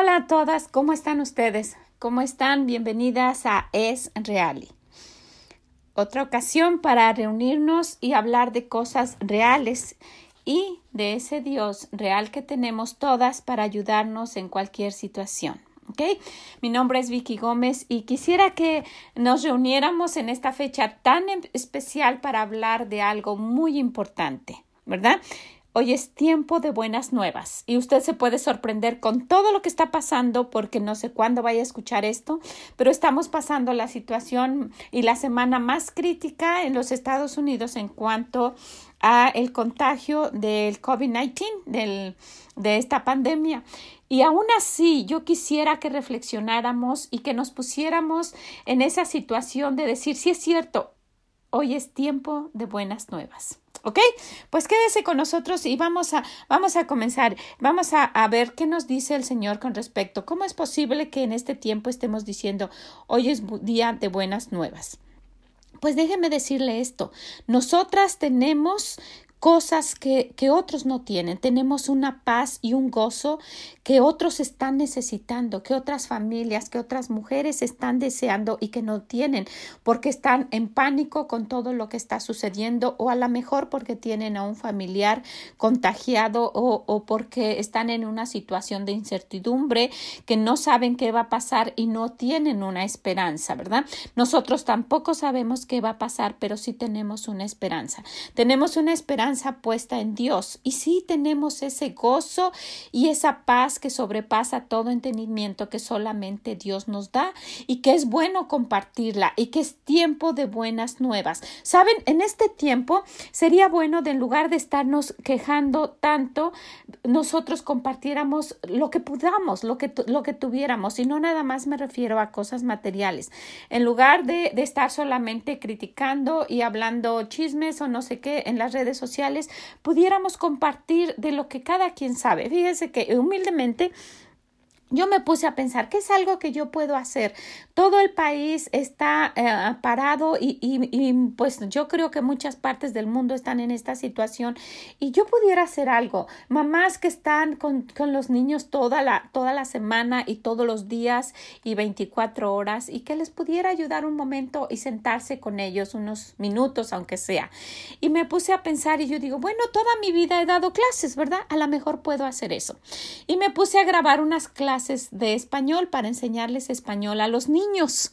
Hola a todas, ¿cómo están ustedes? ¿Cómo están? Bienvenidas a Es Reali. Otra ocasión para reunirnos y hablar de cosas reales y de ese Dios real que tenemos todas para ayudarnos en cualquier situación. ¿ok? Mi nombre es Vicky Gómez y quisiera que nos reuniéramos en esta fecha tan em, especial para hablar de algo muy importante, ¿verdad? Hoy es tiempo de buenas nuevas y usted se puede sorprender con todo lo que está pasando porque no sé cuándo vaya a escuchar esto, pero estamos pasando la situación y la semana más crítica en los Estados Unidos en cuanto a el contagio del COVID-19, de esta pandemia. Y aún así, yo quisiera que reflexionáramos y que nos pusiéramos en esa situación de decir, si es cierto, hoy es tiempo de buenas nuevas. ¿Ok? Pues quédese con nosotros y vamos a, vamos a comenzar. Vamos a, a, ver qué nos dice el Señor con respecto. ¿Cómo es posible que en este tiempo estemos diciendo hoy es día de buenas nuevas? Pues déjeme decirle esto. Nosotras tenemos cosas que, que, otros no tienen. Tenemos una paz y un gozo que otros están necesitando, que otras familias, que otras mujeres están deseando y que no tienen porque están en pánico con todo lo que está sucediendo o a lo mejor porque tienen a un familiar contagiado o, o porque están en una situación de incertidumbre que no saben qué va a pasar y no tienen una esperanza, ¿verdad? Nosotros tampoco sabemos qué va a pasar, pero sí tenemos una esperanza. Tenemos una esperanza puesta en Dios. Y sí tenemos ese gozo y esa paz que sobrepasa todo entendimiento que solamente Dios nos da y que es bueno compartirla y que es tiempo de buenas nuevas. Saben, en este tiempo sería bueno de en lugar de estarnos quejando tanto, nosotros compartiéramos lo que podamos, lo que, lo que tuviéramos y no nada más me refiero a cosas materiales. En lugar de, de estar solamente criticando y hablando chismes o no sé qué en las redes sociales, pudiéramos compartir de lo que cada quien sabe. Fíjese que humildemente yo me puse a pensar, ¿qué es algo que yo puedo hacer? Todo el país está eh, parado y, y, pues yo creo que muchas partes del mundo están en esta situación y yo pudiera hacer algo. Mamás que están con, con, los niños toda la, toda la semana y todos los días y 24 horas y que les pudiera ayudar un momento y sentarse con ellos unos minutos, aunque sea. Y me puse a pensar y yo digo, bueno, toda mi vida he dado clases, ¿verdad? A lo mejor puedo hacer eso. Y me puse a grabar unas clases de español para enseñarles español a los niños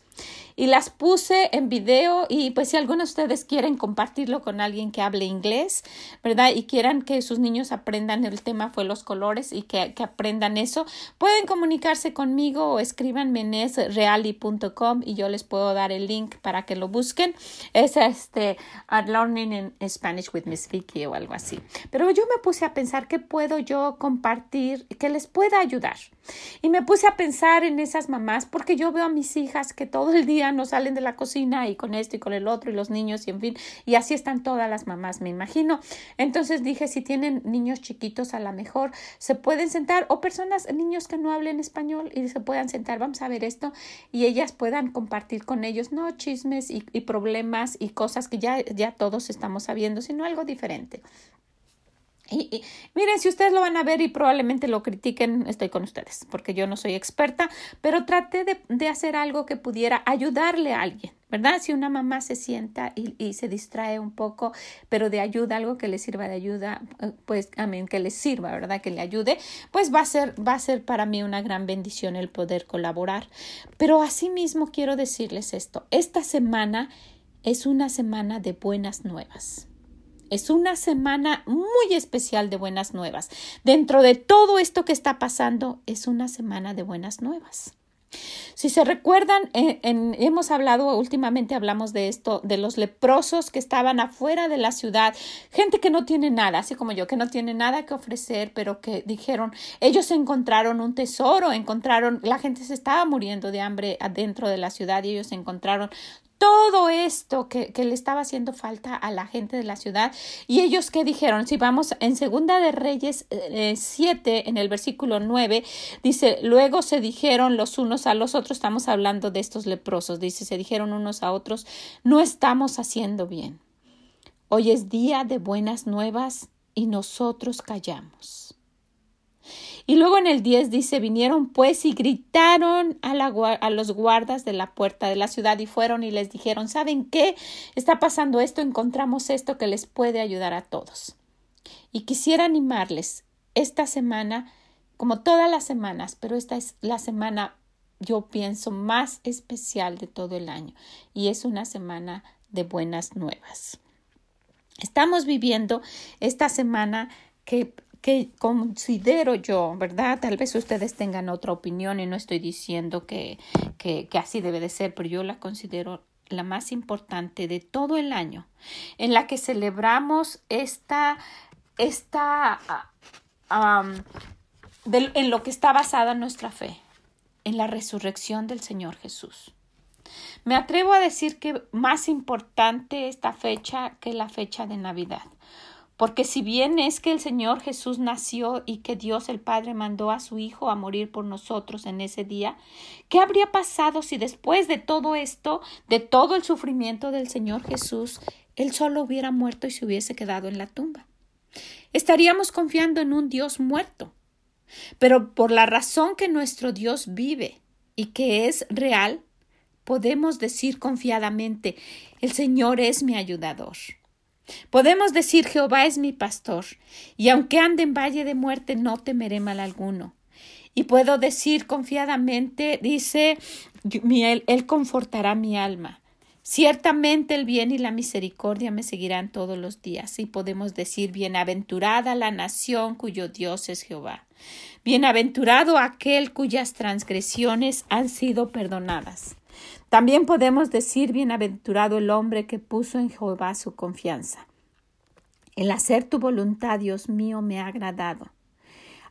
y las puse en video y pues si algunos de ustedes quieren compartirlo con alguien que hable inglés, ¿verdad? Y quieran que sus niños aprendan el tema fue los colores y que, que aprendan eso, pueden comunicarse conmigo o escríbanme en esreali.com y yo les puedo dar el link para que lo busquen. Es este Learning in Spanish with Miss Vicky o algo así. Pero yo me puse a pensar qué puedo yo compartir que les pueda ayudar. Y me puse a pensar en esas mamás porque yo veo a mis hijas que todo el día no salen de la cocina y con esto y con el otro y los niños y en fin, y así están todas las mamás, me imagino. Entonces dije, si tienen niños chiquitos, a lo mejor se pueden sentar o personas, niños que no hablen español y se puedan sentar, vamos a ver esto y ellas puedan compartir con ellos, no chismes y, y problemas y cosas que ya, ya todos estamos sabiendo, sino algo diferente. Y, miren, si ustedes lo van a ver y probablemente lo critiquen, estoy con ustedes, porque yo no soy experta, pero traté de, de hacer algo que pudiera ayudarle a alguien, ¿verdad? Si una mamá se sienta y, y, se distrae un poco, pero de ayuda, algo que le sirva de ayuda, eh, pues, amén, que le sirva, ¿verdad? Que le ayude, pues va a ser, va a ser para mí una gran bendición el poder colaborar. Pero asimismo quiero decirles esto, esta semana es una semana de buenas nuevas. Es una semana muy especial de buenas nuevas. Dentro de todo esto que está pasando, es una semana de buenas nuevas. Si se recuerdan, eh, hemos hablado, últimamente hablamos de esto, de los leprosos que estaban afuera de la ciudad, gente que no tiene nada, así como yo, que no tiene nada que ofrecer, pero que dijeron, ellos encontraron un tesoro, encontraron, la gente se estaba muriendo de hambre adentro de la ciudad y ellos encontraron todo esto que, que, le estaba haciendo falta a la gente de la ciudad. Y ellos que dijeron, si vamos en Segunda de Reyes 7, eh, en el versículo 9, dice, luego se dijeron los unos a los otros, estamos hablando de estos leprosos, dice, se dijeron unos a otros, no estamos haciendo bien. Hoy es día de buenas nuevas y nosotros callamos. Y luego en el 10 dice, vinieron pues y gritaron a, la, a, los guardas de la puerta de la ciudad y fueron y les dijeron, ¿saben qué? Está pasando esto, encontramos esto que les puede ayudar a todos. Y quisiera animarles esta semana, como todas las semanas, pero esta es la semana, yo pienso, más especial de todo el año y es una semana de buenas nuevas. Estamos viviendo esta semana que que considero yo, ¿verdad? Tal vez ustedes tengan otra opinión y no estoy diciendo que, que, que, así debe de ser, pero yo la considero la más importante de todo el año, en la que celebramos esta, esta, um, en lo que está basada nuestra fe, en la resurrección del Señor Jesús. Me atrevo a decir que más importante esta fecha que la fecha de Navidad. Porque si bien es que el Señor Jesús nació y que Dios el Padre mandó a su Hijo a morir por nosotros en ese día, ¿qué habría pasado si después de todo esto, de todo el sufrimiento del Señor Jesús, Él solo hubiera muerto y se hubiese quedado en la tumba? Estaríamos confiando en un Dios muerto. Pero por la razón que nuestro Dios vive y que es real, podemos decir confiadamente, el Señor es mi ayudador. Podemos decir Jehová es mi pastor, y aunque ande en valle de muerte no temeré mal alguno. Y puedo decir confiadamente, dice, él, él confortará mi alma. Ciertamente el bien y la misericordia me seguirán todos los días, y podemos decir bienaventurada la nación cuyo Dios es Jehová. Bienaventurado aquel cuyas transgresiones han sido perdonadas también podemos decir bienaventurado el hombre que puso en Jehová su confianza. El hacer tu voluntad, Dios mío, me ha agradado.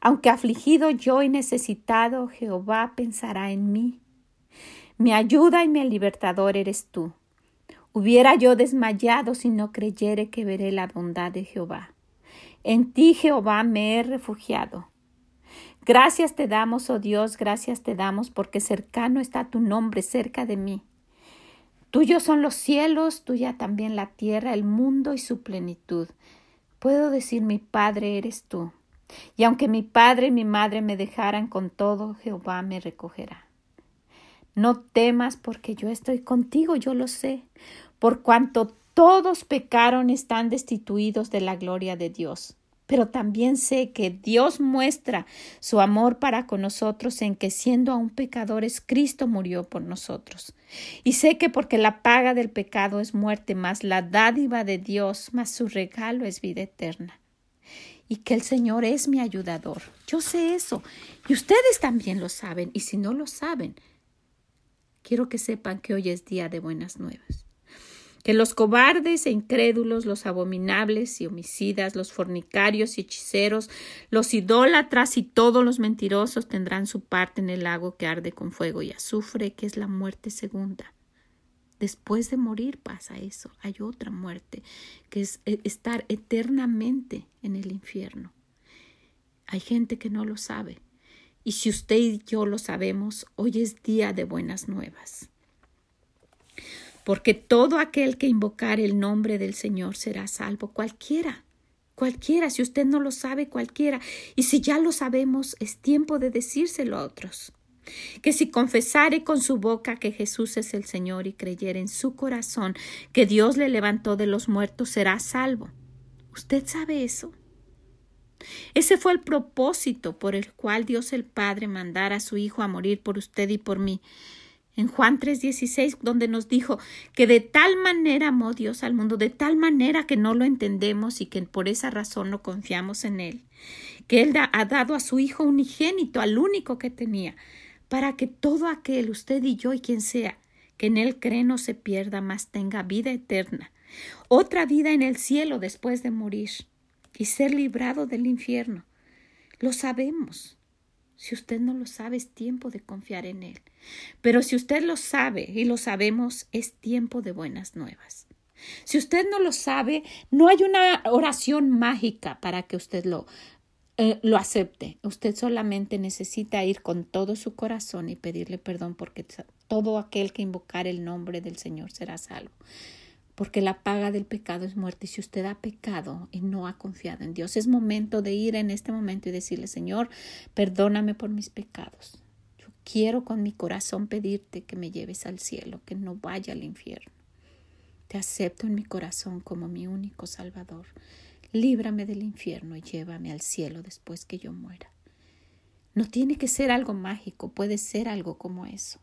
Aunque afligido yo y necesitado, Jehová pensará en mí. Mi ayuda y mi libertador eres tú. Hubiera yo desmayado si no creyere que veré la bondad de Jehová. En ti, Jehová, me he refugiado. Gracias te damos, oh Dios, gracias te damos, porque cercano está tu nombre, cerca de mí. Tuyos son los cielos, tuya también la tierra, el mundo y su plenitud. Puedo decir, mi Padre eres tú. Y aunque mi padre y mi madre me dejaran con todo, Jehová me recogerá. No temas, porque yo estoy contigo, yo lo sé. Por cuanto todos pecaron, están destituidos de la gloria de Dios pero también sé que Dios muestra su amor para con nosotros en que siendo aún pecadores Cristo murió por nosotros. Y sé que porque la paga del pecado es muerte, más la dádiva de Dios, más su regalo es vida eterna. Y que el Señor es mi ayudador. Yo sé eso. Y ustedes también lo saben. Y si no lo saben, quiero que sepan que hoy es día de buenas nuevas que los cobardes e incrédulos, los abominables y homicidas, los fornicarios y hechiceros, los idólatras y todos los mentirosos tendrán su parte en el lago que arde con fuego y azufre, que es la muerte segunda. Después de morir pasa eso, hay otra muerte, que es eh, estar eternamente en el infierno. Hay gente que no lo sabe. Y si usted y yo lo sabemos, hoy es día de buenas nuevas porque todo aquel que invocar el nombre del Señor será salvo, cualquiera, cualquiera, si usted no lo sabe, cualquiera, y si ya lo sabemos, es tiempo de decírselo a otros. Que si confesare con su boca que Jesús es el Señor y creyere en su corazón que Dios le levantó de los muertos, será salvo. ¿Usted sabe eso? Ese fue el propósito por el cual Dios el Padre mandara a su Hijo a morir por usted y por mí, en Juan 3:16, donde nos dijo que de tal manera amó Dios al mundo, de tal manera que no lo entendemos y que por esa razón no confiamos en Él, que Él ha dado a su Hijo unigénito, al único que tenía, para que todo aquel, usted y yo y quien sea, que en Él cree no se pierda, mas tenga vida eterna, otra vida en el cielo después de morir y ser librado del infierno. Lo sabemos. Si usted no lo sabe, es tiempo de confiar en Él. Pero si usted lo sabe y lo sabemos, es tiempo de buenas nuevas. Si usted no lo sabe, no hay una oración mágica para que usted lo, eh, lo acepte. Usted solamente necesita ir con todo su corazón y pedirle perdón porque todo aquel que invocar el nombre del Señor será salvo. Porque la paga del pecado es muerte. Y si usted ha pecado y no ha confiado en Dios, es momento de ir en este momento y decirle, Señor, perdóname por mis pecados. Yo quiero con mi corazón pedirte que me lleves al cielo, que no vaya al infierno. Te acepto en mi corazón como mi único Salvador. Líbrame del infierno y llévame al cielo después que yo muera. No tiene que ser algo mágico, puede ser algo como eso.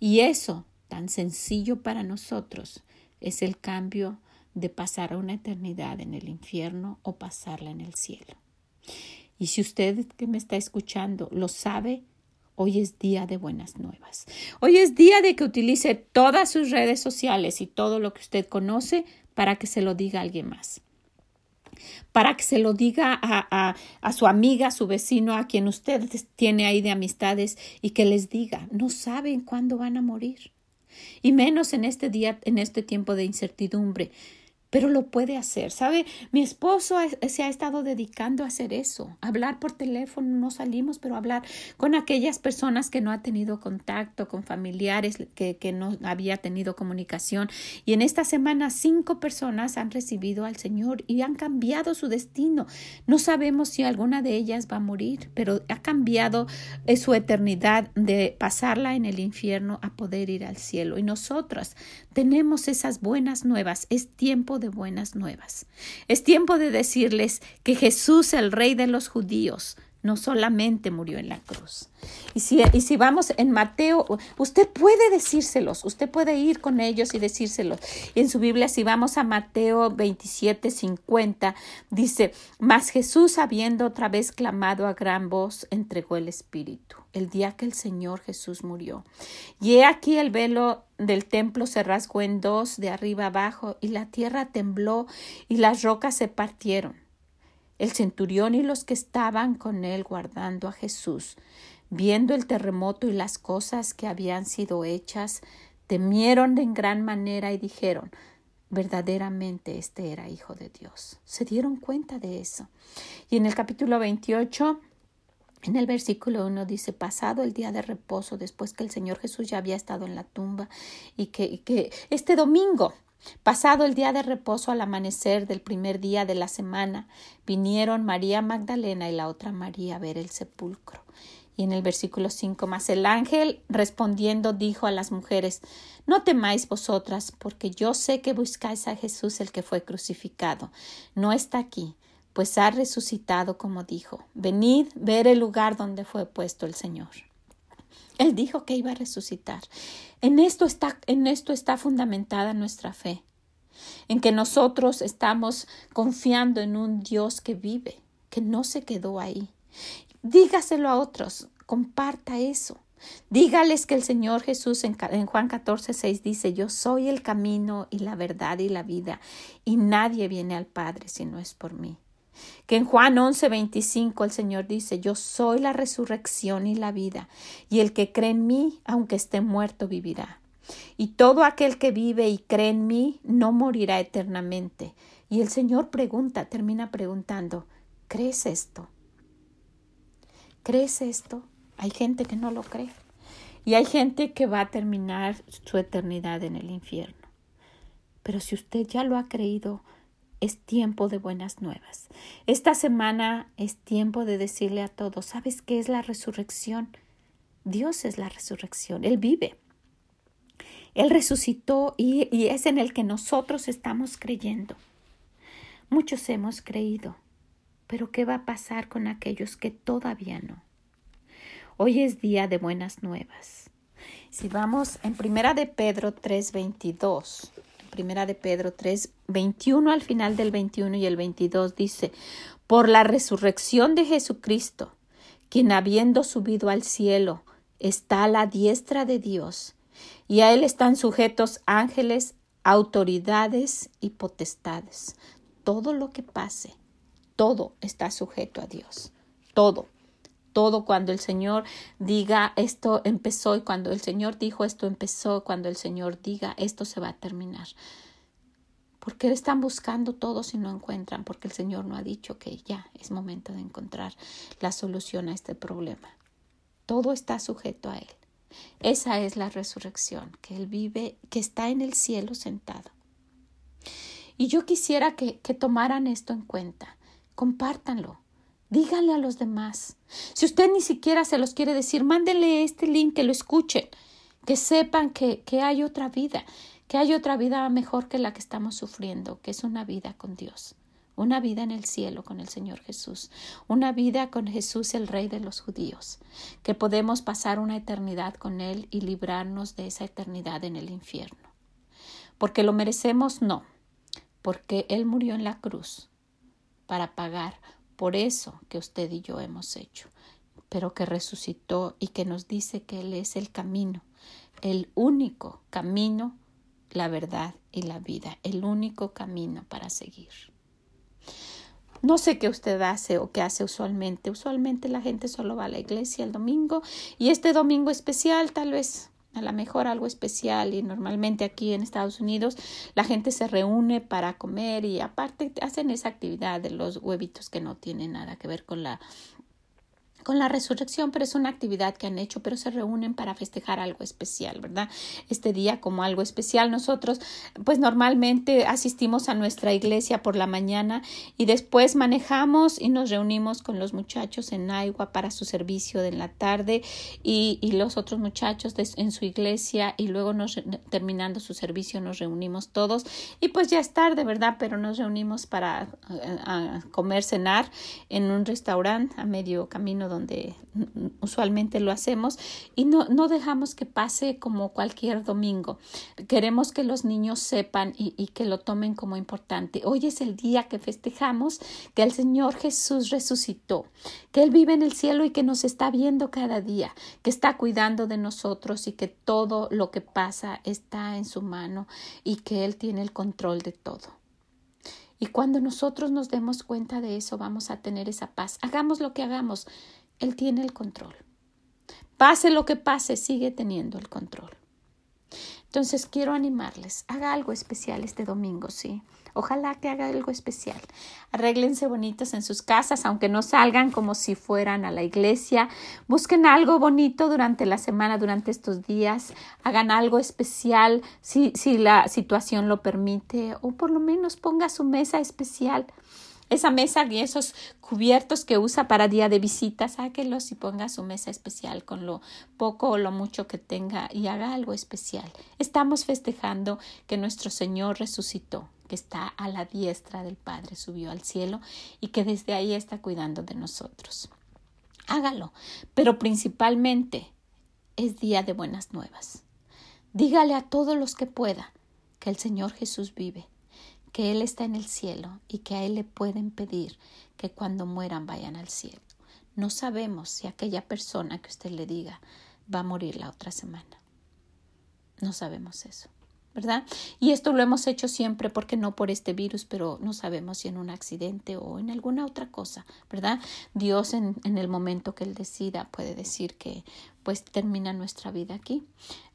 Y eso, tan sencillo para nosotros, es el cambio de pasar una eternidad en el infierno o pasarla en el cielo. Y si usted que me está escuchando lo sabe, hoy es día de buenas nuevas. Hoy es día de que utilice todas sus redes sociales y todo lo que usted conoce para que se lo diga a alguien más. Para que se lo diga a, a, a su amiga, a su vecino, a quien usted tiene ahí de amistades y que les diga, no saben cuándo van a morir y menos en este día, en este tiempo de incertidumbre pero lo puede hacer. ¿Sabe? Mi esposo se ha estado dedicando a hacer eso, hablar por teléfono, no salimos, pero hablar con aquellas personas que no ha tenido contacto, con familiares que, que no había tenido comunicación. Y en esta semana cinco personas han recibido al Señor y han cambiado su destino. No sabemos si alguna de ellas va a morir, pero ha cambiado eh, su eternidad de pasarla en el infierno a poder ir al cielo. Y nosotras tenemos esas buenas nuevas. Es tiempo de buenas nuevas. Es tiempo de decirles que Jesús, el Rey de los judíos, no solamente murió en la cruz. Y si, y si vamos en Mateo, usted puede decírselos, usted puede ir con ellos y decírselos. Y en su Biblia, si vamos a Mateo 27, 50, dice, mas Jesús, habiendo otra vez clamado a gran voz, entregó el Espíritu, el día que el Señor Jesús murió. Y he aquí el velo del templo se rasgó en dos, de arriba abajo, y la tierra tembló, y las rocas se partieron el centurión y los que estaban con él guardando a Jesús, viendo el terremoto y las cosas que habían sido hechas, temieron en gran manera y dijeron verdaderamente este era hijo de Dios. Se dieron cuenta de eso. Y en el capítulo 28 en el versículo 1 dice, pasado el día de reposo, después que el Señor Jesús ya había estado en la tumba y que, y que este domingo Pasado el día de reposo al amanecer del primer día de la semana, vinieron María Magdalena y la otra María a ver el sepulcro. Y en el versículo 5 más el ángel respondiendo dijo a las mujeres No temáis vosotras, porque yo sé que buscáis a Jesús el que fue crucificado. No está aquí, pues ha resucitado como dijo. Venid, ver el lugar donde fue puesto el Señor. Él dijo que iba a resucitar. En esto está, en esto está fundamentada nuestra fe, en que nosotros estamos confiando en un Dios que vive, que no se quedó ahí. Dígaselo a otros, comparta eso. Dígales que el Señor Jesús en, en Juan 14, 6 dice, yo soy el camino y la verdad y la vida, y nadie viene al Padre si no es por mí que en Juan 11, 25 el Señor dice, yo soy la resurrección y la vida, y el que cree en mí, aunque esté muerto, vivirá. Y todo aquel que vive y cree en mí, no morirá eternamente. Y el Señor pregunta, termina preguntando, ¿crees esto? ¿Crees esto? Hay gente que no lo cree. Y hay gente que va a terminar su eternidad en el infierno. Pero si usted ya lo ha creído, es tiempo de buenas nuevas. Esta semana es tiempo de decirle a todos, ¿sabes qué es la resurrección? Dios es la resurrección, Él vive. Él resucitó y, y es en el que nosotros estamos creyendo. Muchos hemos creído, pero ¿qué va a pasar con aquellos que todavía no? Hoy es día de buenas nuevas. Si vamos en Primera de Pedro 3:22, Primera de Pedro 3, 21 al final del 21 y el 22 dice, por la resurrección de Jesucristo, quien habiendo subido al cielo, está a la diestra de Dios, y a él están sujetos ángeles, autoridades y potestades. Todo lo que pase, todo está sujeto a Dios, todo todo cuando el Señor diga esto empezó y cuando el Señor dijo esto empezó, cuando el Señor diga esto se va a terminar. ¿Por qué están buscando todo si no encuentran? Porque el Señor no ha dicho que ya es momento de encontrar la solución a este problema. Todo está sujeto a Él. Esa es la resurrección, que Él vive, que está en el cielo sentado. Y yo quisiera que, que tomaran esto en cuenta. Compártanlo. Díganle a los demás. Si usted ni siquiera se los quiere decir, mándenle este link, que lo escuchen, que sepan que, que hay otra vida, que hay otra vida mejor que la que estamos sufriendo, que es una vida con Dios, una vida en el cielo con el Señor Jesús, una vida con Jesús el Rey de los judíos, que podemos pasar una eternidad con Él y librarnos de esa eternidad en el infierno. Porque lo merecemos, no, porque Él murió en la cruz para pagar por eso que usted y yo hemos hecho, pero que resucitó y que nos dice que Él es el camino, el único camino, la verdad y la vida, el único camino para seguir. No sé qué usted hace o qué hace usualmente. Usualmente la gente solo va a la iglesia el domingo y este domingo especial tal vez a lo mejor algo especial y normalmente aquí en Estados Unidos la gente se reúne para comer y aparte hacen esa actividad de los huevitos que no tiene nada que ver con la con la resurrección, pero es una actividad que han hecho, pero se reúnen para festejar algo especial, ¿verdad? Este día como algo especial. Nosotros, pues normalmente asistimos a nuestra iglesia por la mañana y después manejamos y nos reunimos con los muchachos en Agua para su servicio de la tarde y, y los otros muchachos en su iglesia y luego terminando su servicio nos reunimos todos y pues ya es tarde, ¿verdad? Pero nos reunimos para eh, comer, cenar en un restaurante a medio camino donde usualmente lo hacemos y no, no dejamos que pase como cualquier domingo. Queremos que los niños sepan y, y que lo tomen como importante. Hoy es el día que festejamos que el Señor Jesús resucitó, que Él vive en el cielo y que nos está viendo cada día, que está cuidando de nosotros y que todo lo que pasa está en su mano y que Él tiene el control de todo. Y cuando nosotros nos demos cuenta de eso, vamos a tener esa paz. Hagamos lo que hagamos, él tiene el control. Pase lo que pase, sigue teniendo el control. Entonces quiero animarles, haga algo especial este domingo, sí. Ojalá que haga algo especial. Arréglense bonitos en sus casas, aunque no salgan como si fueran a la iglesia. Busquen algo bonito durante la semana, durante estos días. Hagan algo especial si, si la situación lo permite, o por lo menos ponga su mesa especial esa mesa y esos cubiertos que usa para día de visita, sáquelos y ponga su mesa especial con lo poco o lo mucho que tenga y haga algo especial. Estamos festejando que nuestro Señor resucitó, que está a la diestra del Padre, subió al cielo y que desde ahí está cuidando de nosotros. Hágalo, pero principalmente es día de buenas nuevas. Dígale a todos los que pueda que el Señor Jesús vive que Él está en el cielo y que a Él le pueden pedir que cuando mueran vayan al cielo. No sabemos si aquella persona que usted le diga va a morir la otra semana. No sabemos eso. ¿Verdad? Y esto lo hemos hecho siempre porque no por este virus, pero no sabemos si en un accidente o en alguna otra cosa, ¿verdad? Dios en, en el momento que Él decida puede decir que pues termina nuestra vida aquí.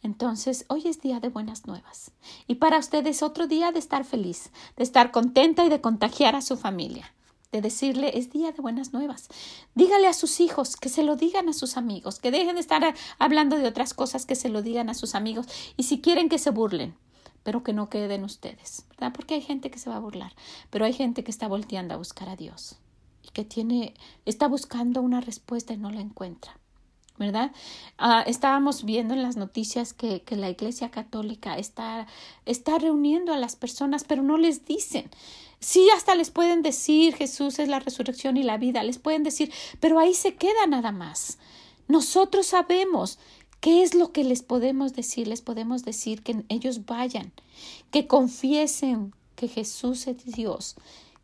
Entonces, hoy es día de buenas nuevas. Y para ustedes otro día de estar feliz, de estar contenta y de contagiar a su familia de decirle es día de buenas nuevas. Dígale a sus hijos que se lo digan a sus amigos, que dejen de estar hablando de otras cosas, que se lo digan a sus amigos y si quieren que se burlen, pero que no queden ustedes, ¿verdad? Porque hay gente que se va a burlar, pero hay gente que está volteando a buscar a Dios y que tiene, está buscando una respuesta y no la encuentra. ¿verdad? Ah, estábamos viendo en las noticias que, que la Iglesia Católica está, está reuniendo a las personas, pero no les dicen. Sí, hasta les pueden decir Jesús es la resurrección y la vida, les pueden decir, pero ahí se queda nada más. Nosotros sabemos ¿Qué es lo que les podemos decir? Les podemos decir que ellos vayan, que confiesen que Jesús es Dios,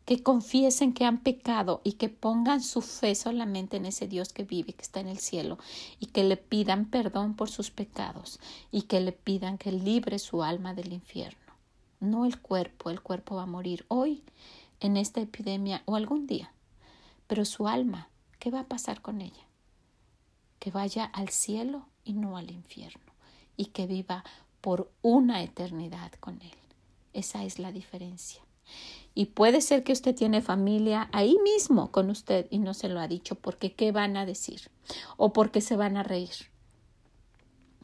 que confiesen que han pecado y que pongan su fe solamente en ese Dios que vive, que está en el cielo, y que le pidan perdón por sus pecados y que le pidan que libre su alma del infierno. No el cuerpo, el cuerpo va a morir hoy en esta epidemia o algún día, pero su alma, ¿qué va a pasar con ella? Que vaya al cielo y no al infierno, y que viva por una eternidad con Él. Esa es la diferencia. Y puede ser que usted tiene familia ahí mismo con usted y no se lo ha dicho porque qué van a decir o porque se van a reír.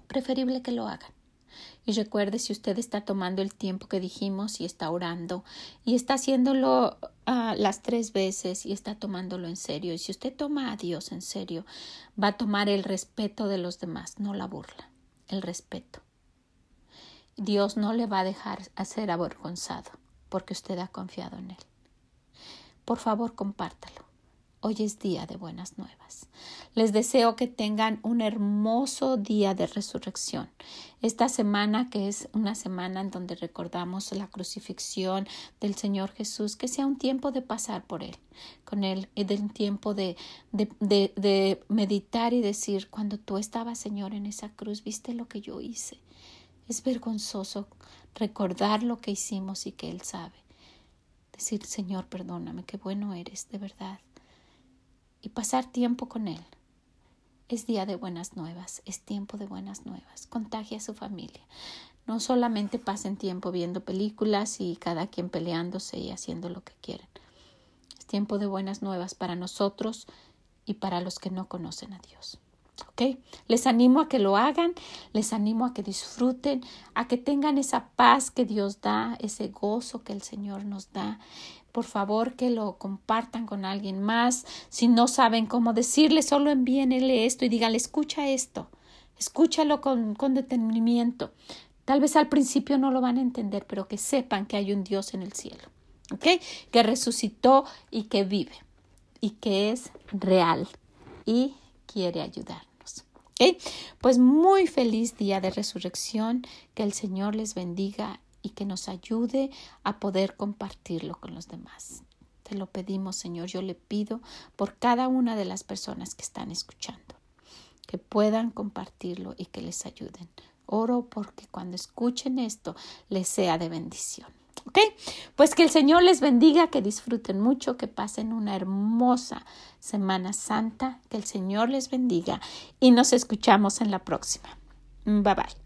Preferible que lo hagan. Y recuerde si usted está tomando el tiempo que dijimos y está orando y está haciéndolo uh, las tres veces y está tomándolo en serio. Y si usted toma a Dios en serio, va a tomar el respeto de los demás, no la burla, el respeto. Dios no le va a dejar ser avergonzado porque usted ha confiado en Él. Por favor, compártalo. Hoy es día de buenas nuevas. Les deseo que tengan un hermoso día de resurrección. Esta semana, que es una semana en donde recordamos la crucifixión del Señor Jesús, que sea un tiempo de pasar por Él, con Él, y de un tiempo de, de, de, de meditar y decir, cuando tú estabas, Señor, en esa cruz, viste lo que yo hice. Es vergonzoso recordar lo que hicimos y que Él sabe. Decir, Señor, perdóname, qué bueno eres, de verdad y pasar tiempo con Él. Es día de buenas nuevas, es tiempo de buenas nuevas. Contagia a su familia. No solamente pasen tiempo viendo películas y cada quien peleándose y haciendo lo que quieren. Es tiempo de buenas nuevas para nosotros y para los que no conocen a Dios. ¿Ok? Les animo a que lo hagan, les animo a que disfruten, a que tengan esa paz que Dios da, ese gozo que el Señor nos da, por favor que lo compartan con alguien más. Si no saben cómo decirle, solo envíenle esto y díganle, escucha esto, escúchalo con, con detenimiento. Tal vez al principio no lo van a entender, pero que sepan que hay un Dios en el cielo, ¿ok? Que resucitó y que vive y que es real y quiere ayudarnos. Pues muy feliz día de resurrección, que el Señor les bendiga y que nos ayude a poder compartirlo con los demás. Te lo pedimos, Señor. Yo le pido por cada una de las personas que están escuchando, que puedan compartirlo y que les ayuden. Oro porque cuando escuchen esto les sea de bendición. ¿Ok? Pues que el Señor les bendiga, que disfruten mucho, que pasen una hermosa Semana Santa, que el Señor les bendiga y nos escuchamos en la próxima. Bye bye.